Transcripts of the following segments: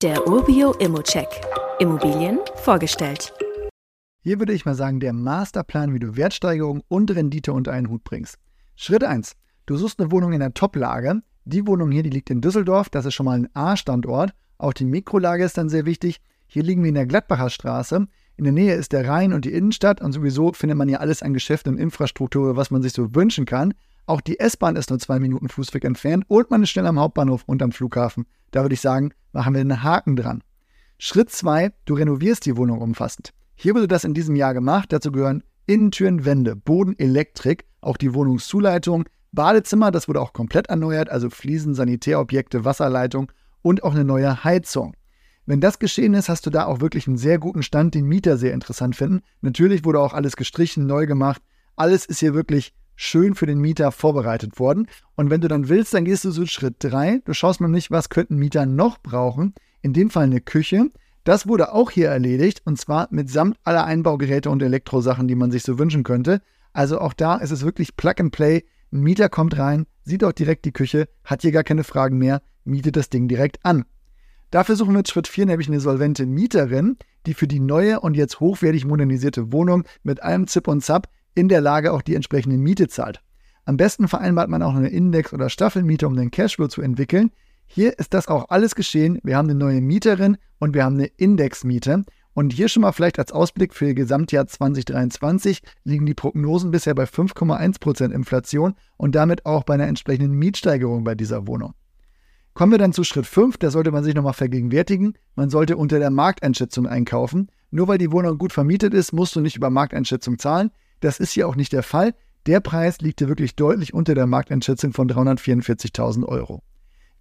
Der Urbio Immocheck. Immobilien vorgestellt. Hier würde ich mal sagen, der Masterplan, wie du Wertsteigerung und Rendite unter einen Hut bringst. Schritt 1. Du suchst eine Wohnung in der Top-Lage. Die Wohnung hier, die liegt in Düsseldorf. Das ist schon mal ein A-Standort. Auch die Mikrolage ist dann sehr wichtig. Hier liegen wir in der Gladbacher Straße. In der Nähe ist der Rhein und die Innenstadt und sowieso findet man hier alles an Geschäften und Infrastruktur, was man sich so wünschen kann. Auch die S-Bahn ist nur zwei Minuten Fußweg entfernt und man ist schnell am Hauptbahnhof und am Flughafen. Da würde ich sagen, machen wir einen Haken dran. Schritt 2, du renovierst die Wohnung umfassend. Hier wurde das in diesem Jahr gemacht. Dazu gehören Innentüren, Wände, Boden, Elektrik, auch die Wohnungszuleitung, Badezimmer, das wurde auch komplett erneuert, also Fliesen, Sanitärobjekte, Wasserleitung und auch eine neue Heizung. Wenn das geschehen ist, hast du da auch wirklich einen sehr guten Stand, den Mieter sehr interessant finden. Natürlich wurde auch alles gestrichen, neu gemacht. Alles ist hier wirklich schön für den Mieter vorbereitet worden. Und wenn du dann willst, dann gehst du zu Schritt 3. Du schaust mal nicht, was könnten Mieter noch brauchen. In dem Fall eine Küche. Das wurde auch hier erledigt und zwar mitsamt aller Einbaugeräte und Elektrosachen, die man sich so wünschen könnte. Also auch da ist es wirklich Plug and Play. Ein Mieter kommt rein, sieht auch direkt die Küche, hat hier gar keine Fragen mehr, mietet das Ding direkt an. Dafür suchen wir Schritt 4 nämlich eine solvente Mieterin, die für die neue und jetzt hochwertig modernisierte Wohnung mit allem Zip und Zap in der Lage auch die entsprechende Miete zahlt. Am besten vereinbart man auch eine Index- oder Staffelmiete, um den Cashflow zu entwickeln. Hier ist das auch alles geschehen. Wir haben eine neue Mieterin und wir haben eine Indexmiete. Und hier schon mal vielleicht als Ausblick für ihr Gesamtjahr 2023 liegen die Prognosen bisher bei 5,1% Inflation und damit auch bei einer entsprechenden Mietsteigerung bei dieser Wohnung. Kommen wir dann zu Schritt 5, da sollte man sich nochmal vergegenwärtigen. Man sollte unter der Markteinschätzung einkaufen. Nur weil die Wohnung gut vermietet ist, musst du nicht über Markteinschätzung zahlen. Das ist hier auch nicht der Fall. Der Preis liegt hier wirklich deutlich unter der Markteinschätzung von 344.000 Euro.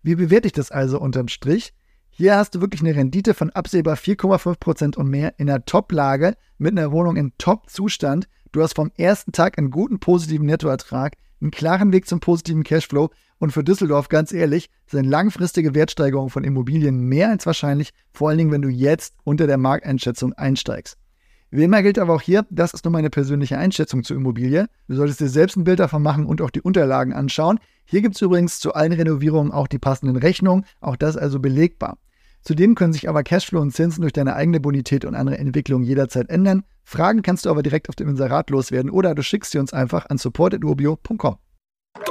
Wie bewerte ich das also unterm Strich? Hier hast du wirklich eine Rendite von absehbar 4,5% und mehr in einer Top-Lage mit einer Wohnung in Top-Zustand. Du hast vom ersten Tag einen guten positiven Nettoertrag, einen klaren Weg zum positiven Cashflow und für Düsseldorf, ganz ehrlich, sind langfristige Wertsteigerungen von Immobilien mehr als wahrscheinlich, vor allen Dingen, wenn du jetzt unter der Markteinschätzung einsteigst. Wie immer gilt aber auch hier, das ist nur meine persönliche Einschätzung zur Immobilie. Du solltest dir selbst ein Bild davon machen und auch die Unterlagen anschauen. Hier gibt es übrigens zu allen Renovierungen auch die passenden Rechnungen, auch das also belegbar. Zudem können sich aber Cashflow und Zinsen durch deine eigene Bonität und andere Entwicklungen jederzeit ändern. Fragen kannst du aber direkt auf dem Inserat loswerden oder du schickst sie uns einfach an support.urbio.com.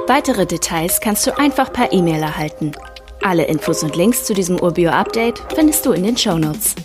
Weitere Details kannst du einfach per E-Mail erhalten. Alle Infos und Links zu diesem Urbio-Update findest du in den Show Notes.